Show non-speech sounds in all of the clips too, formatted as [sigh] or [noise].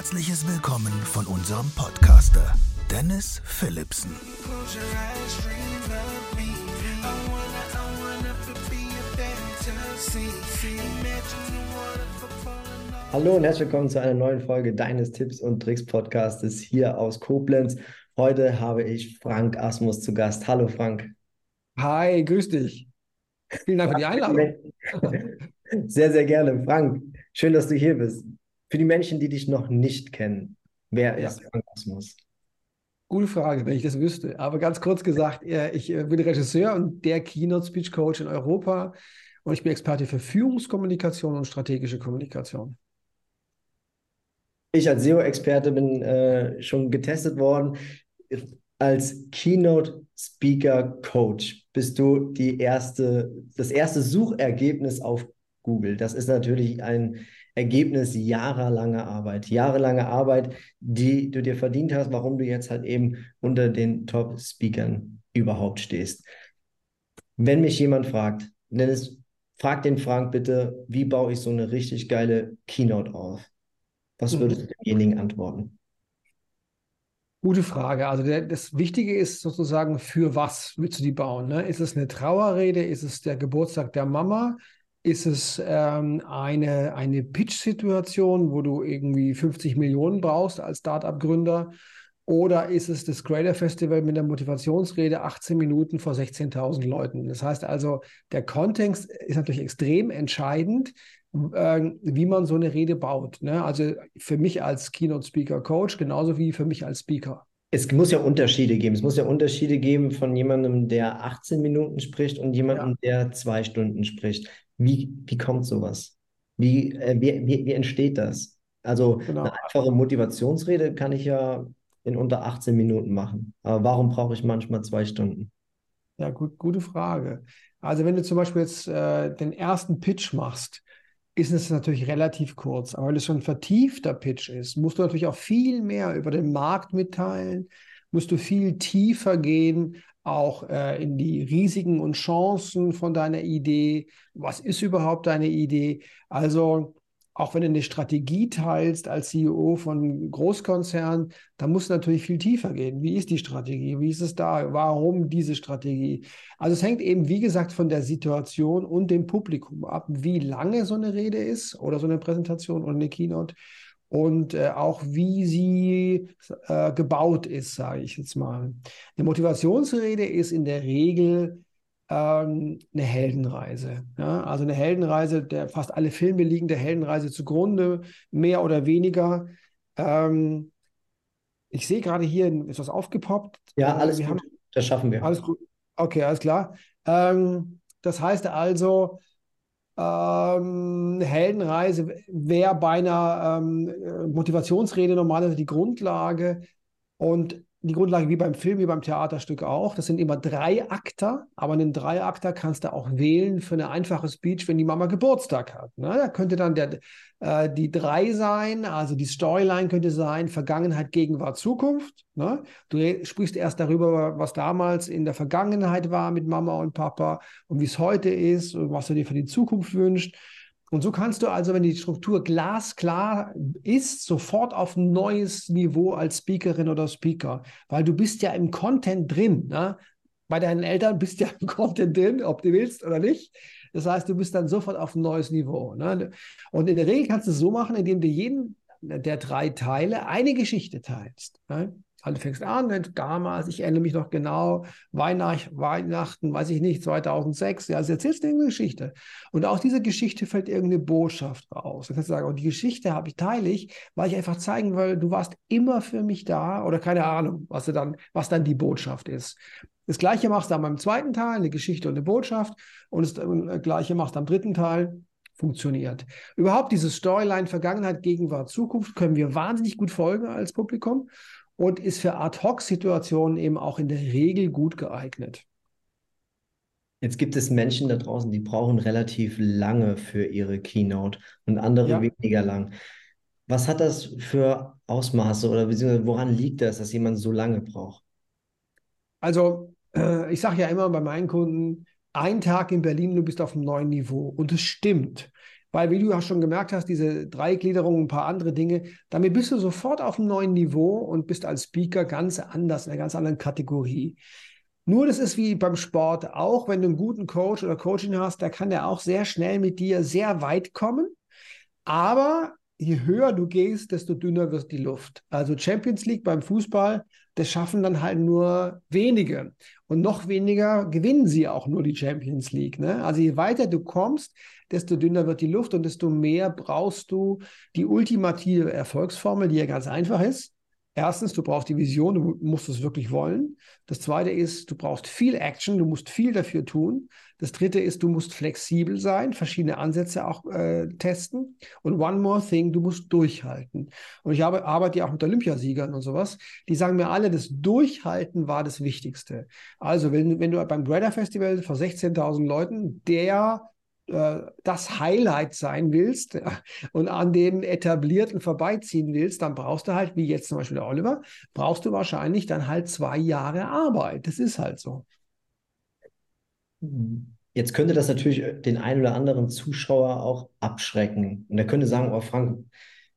herzliches Willkommen von unserem Podcaster Dennis Philipsen. Hallo und herzlich willkommen zu einer neuen Folge deines Tipps und Tricks Podcastes hier aus Koblenz. Heute habe ich Frank Asmus zu Gast. Hallo Frank. Hi, grüß dich. Vielen Dank für die [laughs] Einladung. Sehr, sehr gerne. Frank, schön, dass du hier bist. Für die Menschen, die dich noch nicht kennen, wer ja. ist Frank Asmus? Gute Frage, wenn ich das wüsste. Aber ganz kurz gesagt, ich äh, bin Regisseur und der Keynote Speech Coach in Europa und ich bin Experte für Führungskommunikation und strategische Kommunikation. Ich als SEO-Experte bin äh, schon getestet worden. Als Keynote Speaker Coach bist du die erste, das erste Suchergebnis auf Google. Das ist natürlich ein Ergebnis jahrelanger Arbeit. Jahrelange Arbeit, die du dir verdient hast, warum du jetzt halt eben unter den Top-Speakern überhaupt stehst. Wenn mich jemand fragt, Dennis, frag den Frank bitte, wie baue ich so eine richtig geile Keynote auf? Was würdest du demjenigen antworten? Gute Frage. Also der, das Wichtige ist sozusagen, für was willst du die bauen? Ne? Ist es eine Trauerrede? Ist es der Geburtstag der Mama? Ist es ähm, eine, eine Pitch-Situation, wo du irgendwie 50 Millionen brauchst als Startup-Gründer? Oder ist es das Creator Festival mit der Motivationsrede 18 Minuten vor 16.000 Leuten? Das heißt also, der Kontext ist natürlich extrem entscheidend, äh, wie man so eine Rede baut. Ne? Also für mich als Keynote-Speaker-Coach genauso wie für mich als Speaker. Es muss ja Unterschiede geben. Es muss ja Unterschiede geben von jemandem, der 18 Minuten spricht und jemandem, ja. der zwei Stunden spricht. Wie, wie kommt sowas? Wie, äh, wie, wie, wie, entsteht das? Also genau. eine einfache Motivationsrede kann ich ja in unter 18 Minuten machen. Aber warum brauche ich manchmal zwei Stunden? Ja, gut, gute Frage. Also wenn du zum Beispiel jetzt äh, den ersten Pitch machst, ist es natürlich relativ kurz. Aber wenn es schon ein vertiefter Pitch ist, musst du natürlich auch viel mehr über den Markt mitteilen, musst du viel tiefer gehen, auch äh, in die Risiken und Chancen von deiner Idee. Was ist überhaupt deine Idee? Also auch wenn du eine Strategie teilst als CEO von Großkonzernen, dann musst du natürlich viel tiefer gehen. Wie ist die Strategie? Wie ist es da? Warum diese Strategie? Also es hängt eben, wie gesagt, von der Situation und dem Publikum ab, wie lange so eine Rede ist oder so eine Präsentation oder eine Keynote und äh, auch wie sie äh, gebaut ist, sage ich jetzt mal. Eine Motivationsrede ist in der Regel ähm, eine Heldenreise. Ja? Also eine Heldenreise, der fast alle Filme liegen der Heldenreise zugrunde, mehr oder weniger. Ähm, ich sehe gerade hier, ist was aufgepoppt. Ja, alles wir gut. Haben, das schaffen wir. Alles gut. Okay, alles klar. Ähm, das heißt also, ähm, Heldenreise wäre bei einer ähm, Motivationsrede normalerweise die Grundlage. Und die Grundlage wie beim Film, wie beim Theaterstück auch. Das sind immer drei Akter, aber einen Dreiakter kannst du auch wählen für eine einfache Speech, wenn die Mama Geburtstag hat. Ne? Da könnte dann der, äh, die drei sein, also die Storyline könnte sein Vergangenheit, Gegenwart, Zukunft. Ne? Du sprichst erst darüber, was damals in der Vergangenheit war mit Mama und Papa und wie es heute ist und was du dir für die Zukunft wünschst. Und so kannst du also, wenn die Struktur glasklar ist, sofort auf ein neues Niveau als Speakerin oder Speaker, weil du bist ja im Content drin. Ne? Bei deinen Eltern bist du ja im Content drin, ob du willst oder nicht. Das heißt, du bist dann sofort auf ein neues Niveau. Ne? Und in der Regel kannst du es so machen, indem du jeden der drei Teile eine Geschichte teilst. Ne? Also du fängst an, damals, ich erinnere mich noch genau, Weihnacht, Weihnachten, weiß ich nicht, 2006, ja, also erzählst du irgendeine Geschichte. Und aus dieser Geschichte fällt irgendeine Botschaft raus. Du kannst sagen, und die Geschichte habe ich, teile ich, weil ich einfach zeigen will, du warst immer für mich da oder keine Ahnung, was, du dann, was dann die Botschaft ist. Das Gleiche machst du dann beim zweiten Teil, eine Geschichte und eine Botschaft. Und das äh, Gleiche machst du am dritten Teil, funktioniert. Überhaupt diese Storyline Vergangenheit, Gegenwart, Zukunft können wir wahnsinnig gut folgen als Publikum und ist für Ad-Hoc-Situationen eben auch in der Regel gut geeignet. Jetzt gibt es Menschen da draußen, die brauchen relativ lange für ihre Keynote und andere ja. weniger lang. Was hat das für Ausmaße oder beziehungsweise woran liegt das, dass jemand so lange braucht? Also, äh, ich sage ja immer bei meinen Kunden, ein Tag in Berlin, du bist auf einem neuen Niveau. Und es stimmt. Weil, wie du ja schon gemerkt hast, diese Dreigliederung, ein paar andere Dinge, damit bist du sofort auf einem neuen Niveau und bist als Speaker ganz anders, in einer ganz anderen Kategorie. Nur das ist wie beim Sport auch, wenn du einen guten Coach oder Coaching hast, da kann der auch sehr schnell mit dir sehr weit kommen. Aber je höher du gehst, desto dünner wird die Luft. Also Champions League beim Fußball, das schaffen dann halt nur wenige. Und noch weniger gewinnen sie auch nur die Champions League. Ne? Also je weiter du kommst, desto dünner wird die Luft und desto mehr brauchst du die ultimative Erfolgsformel, die ja ganz einfach ist. Erstens, du brauchst die Vision, du musst es wirklich wollen. Das zweite ist, du brauchst viel Action, du musst viel dafür tun. Das dritte ist, du musst flexibel sein, verschiedene Ansätze auch äh, testen. Und one more thing, du musst durchhalten. Und ich habe, arbeite ja auch mit Olympiasiegern und sowas. Die sagen mir alle, das Durchhalten war das Wichtigste. Also, wenn, wenn du beim Greater Festival vor 16.000 Leuten der das Highlight sein willst und an den etablierten vorbeiziehen willst, dann brauchst du halt, wie jetzt zum Beispiel der Oliver, brauchst du wahrscheinlich dann halt zwei Jahre Arbeit. Das ist halt so. Jetzt könnte das natürlich den einen oder anderen Zuschauer auch abschrecken. Und er könnte sagen, oh Frank,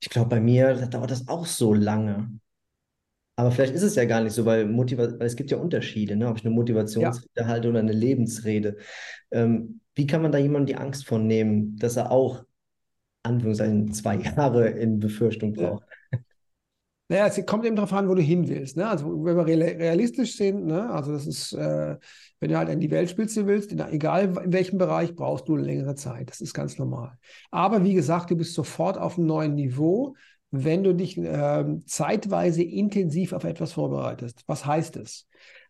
ich glaube, bei mir dauert das auch so lange. Aber vielleicht ist es ja gar nicht so, weil, Motiva weil es gibt ja Unterschiede, ne? ob ich eine Motivationsrede ja. halte oder eine Lebensrede. Ähm, wie kann man da jemandem die Angst von nehmen, dass er auch, Anführungszeichen, zwei Jahre in Befürchtung braucht? Ja. Naja, es kommt eben darauf an, wo du hin willst. Ne? Also, wenn wir realistisch sind, ne? also das ist, äh, wenn du halt in die Weltspitze willst, in, egal in welchem Bereich, brauchst du eine längere Zeit. Das ist ganz normal. Aber wie gesagt, du bist sofort auf einem neuen Niveau wenn du dich äh, zeitweise intensiv auf etwas vorbereitest. Was heißt es?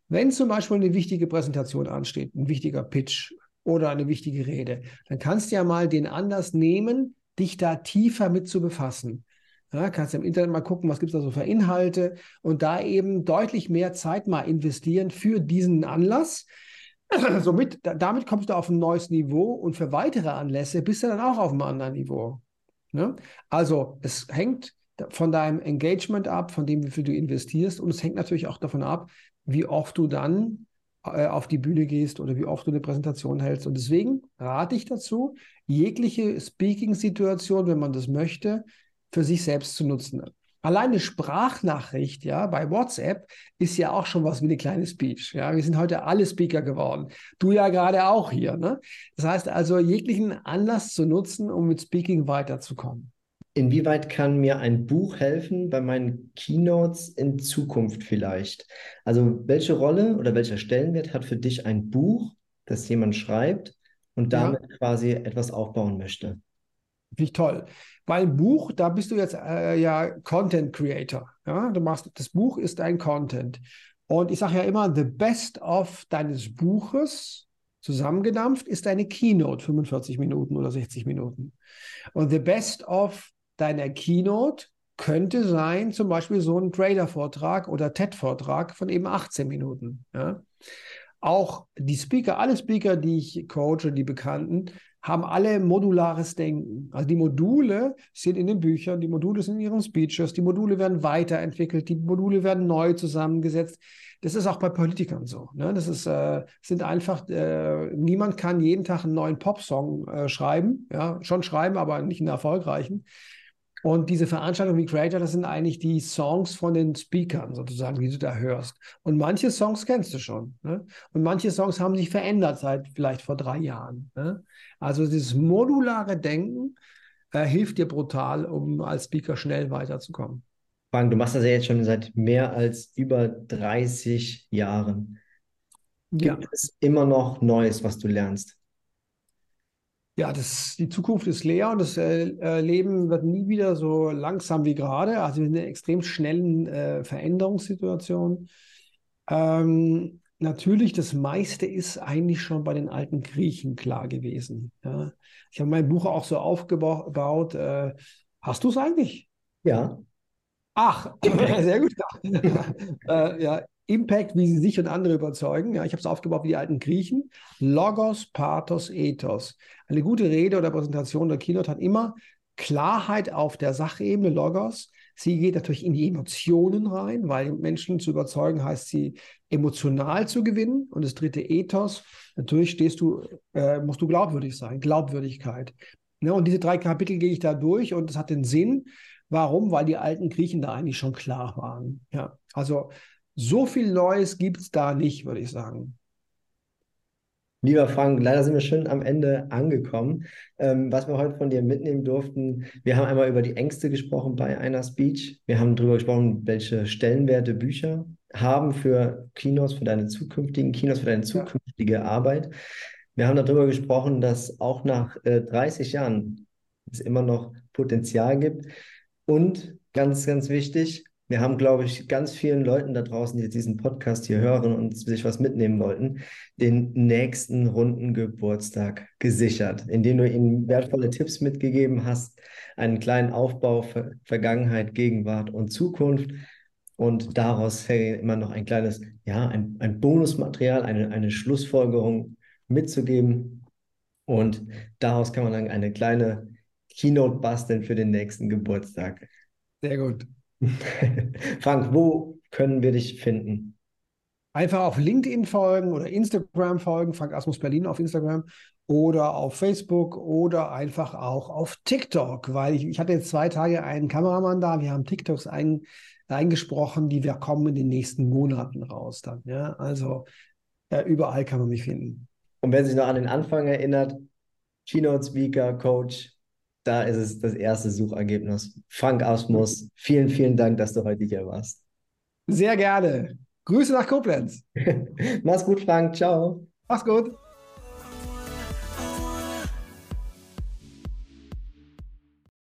Wenn zum Beispiel eine wichtige Präsentation ansteht, ein wichtiger Pitch oder eine wichtige Rede, dann kannst du ja mal den Anlass nehmen, dich da tiefer mit zu befassen. Ja, kannst im Internet mal gucken, was gibt es da so für Inhalte und da eben deutlich mehr Zeit mal investieren für diesen Anlass. [clears throat] Somit, damit kommst du auf ein neues Niveau und für weitere Anlässe bist du dann auch auf einem anderen Niveau. Ne? Also es hängt von deinem Engagement ab, von dem, wie viel du investierst und es hängt natürlich auch davon ab, wie oft du dann äh, auf die Bühne gehst oder wie oft du eine Präsentation hältst. Und deswegen rate ich dazu, jegliche Speaking-Situation, wenn man das möchte, für sich selbst zu nutzen. Alleine Sprachnachricht, ja, bei WhatsApp ist ja auch schon was wie eine kleine Speech. Ja, wir sind heute alle Speaker geworden. Du ja gerade auch hier. Ne? Das heißt also, jeglichen Anlass zu nutzen, um mit Speaking weiterzukommen. Inwieweit kann mir ein Buch helfen bei meinen Keynotes in Zukunft vielleicht? Also, welche Rolle oder welcher Stellenwert hat für dich ein Buch, das jemand schreibt und damit ja. quasi etwas aufbauen möchte? Finde ich toll. Weil ein Buch, da bist du jetzt äh, ja Content Creator. Ja? Du machst, das Buch ist ein Content. Und ich sage ja immer, the best of deines Buches zusammengedampft ist deine Keynote, 45 Minuten oder 60 Minuten. Und the best of deiner Keynote könnte sein, zum Beispiel so ein Trader-Vortrag oder TED-Vortrag von eben 18 Minuten. Ja? Auch die Speaker, alle Speaker, die ich coache, die Bekannten, haben alle modulares Denken. Also die Module sind in den Büchern, die Module sind in ihren Speeches, die Module werden weiterentwickelt, die Module werden neu zusammengesetzt. Das ist auch bei Politikern so. Ne? Das ist, äh, sind einfach, äh, niemand kann jeden Tag einen neuen Popsong äh, schreiben. Ja, schon schreiben, aber nicht einen erfolgreichen. Und diese Veranstaltungen wie Creator, das sind eigentlich die Songs von den Speakern sozusagen, die du da hörst. Und manche Songs kennst du schon. Ne? Und manche Songs haben sich verändert seit vielleicht vor drei Jahren. Ne? Also dieses modulare Denken äh, hilft dir brutal, um als Speaker schnell weiterzukommen. Frank, du machst das ja jetzt schon seit mehr als über 30 Jahren. Gibt ja. es immer noch Neues, was du lernst? Ja, das, die Zukunft ist leer und das äh, äh, Leben wird nie wieder so langsam wie gerade. Also wir sind in einer extrem schnellen äh, Veränderungssituation. Ähm, natürlich, das meiste ist eigentlich schon bei den alten Griechen klar gewesen. Ja. Ich habe mein Buch auch so aufgebaut. Äh, hast du es eigentlich? Ja. Ach, [laughs] sehr gut. [laughs] äh, ja, Impact, wie sie sich und andere überzeugen. Ja, ich habe es aufgebaut wie die alten Griechen. Logos, Pathos, Ethos. Eine gute Rede oder Präsentation der Keynote hat immer Klarheit auf der Sachebene, Logos. Sie geht natürlich in die Emotionen rein, weil Menschen zu überzeugen heißt, sie emotional zu gewinnen. Und das dritte Ethos, natürlich stehst du, äh, musst du glaubwürdig sein, Glaubwürdigkeit. Ne, und diese drei Kapitel gehe ich da durch und das hat den Sinn. Warum? Weil die alten Griechen da eigentlich schon klar waren. Ja, also so viel Neues gibt es da nicht, würde ich sagen. Lieber Frank, leider sind wir schon am Ende angekommen. Ähm, was wir heute von dir mitnehmen durften, wir haben einmal über die Ängste gesprochen bei einer Speech. Wir haben darüber gesprochen, welche Stellenwerte Bücher haben für Kinos, für deine zukünftigen Kinos, für deine zukünftige ja. Arbeit. Wir haben darüber gesprochen, dass auch nach äh, 30 Jahren es immer noch Potenzial gibt. Und ganz, ganz wichtig, wir haben, glaube ich, ganz vielen Leuten da draußen, die jetzt diesen Podcast hier hören und sich was mitnehmen wollten, den nächsten runden Geburtstag gesichert, indem du ihnen wertvolle Tipps mitgegeben hast, einen kleinen Aufbau für Vergangenheit, Gegenwart und Zukunft. Und daraus immer noch ein kleines, ja, ein, ein Bonusmaterial, eine, eine Schlussfolgerung mitzugeben. Und daraus kann man dann eine kleine Keynote basteln für den nächsten Geburtstag. Sehr gut. [laughs] Frank, wo können wir dich finden? Einfach auf LinkedIn folgen oder Instagram folgen, Frank Asmus Berlin auf Instagram oder auf Facebook oder einfach auch auf TikTok, weil ich, ich hatte jetzt zwei Tage einen Kameramann da, wir haben TikToks ein, eingesprochen, die wir kommen in den nächsten Monaten raus dann. Ja, also ja, überall kann man mich finden. Und wer sich noch an den Anfang erinnert, Keynote Speaker, Coach, da ist es das erste Suchergebnis. Frank Asmus, vielen, vielen Dank, dass du heute hier warst. Sehr gerne. Grüße nach Koblenz. [laughs] Mach's gut, Frank. Ciao. Mach's gut.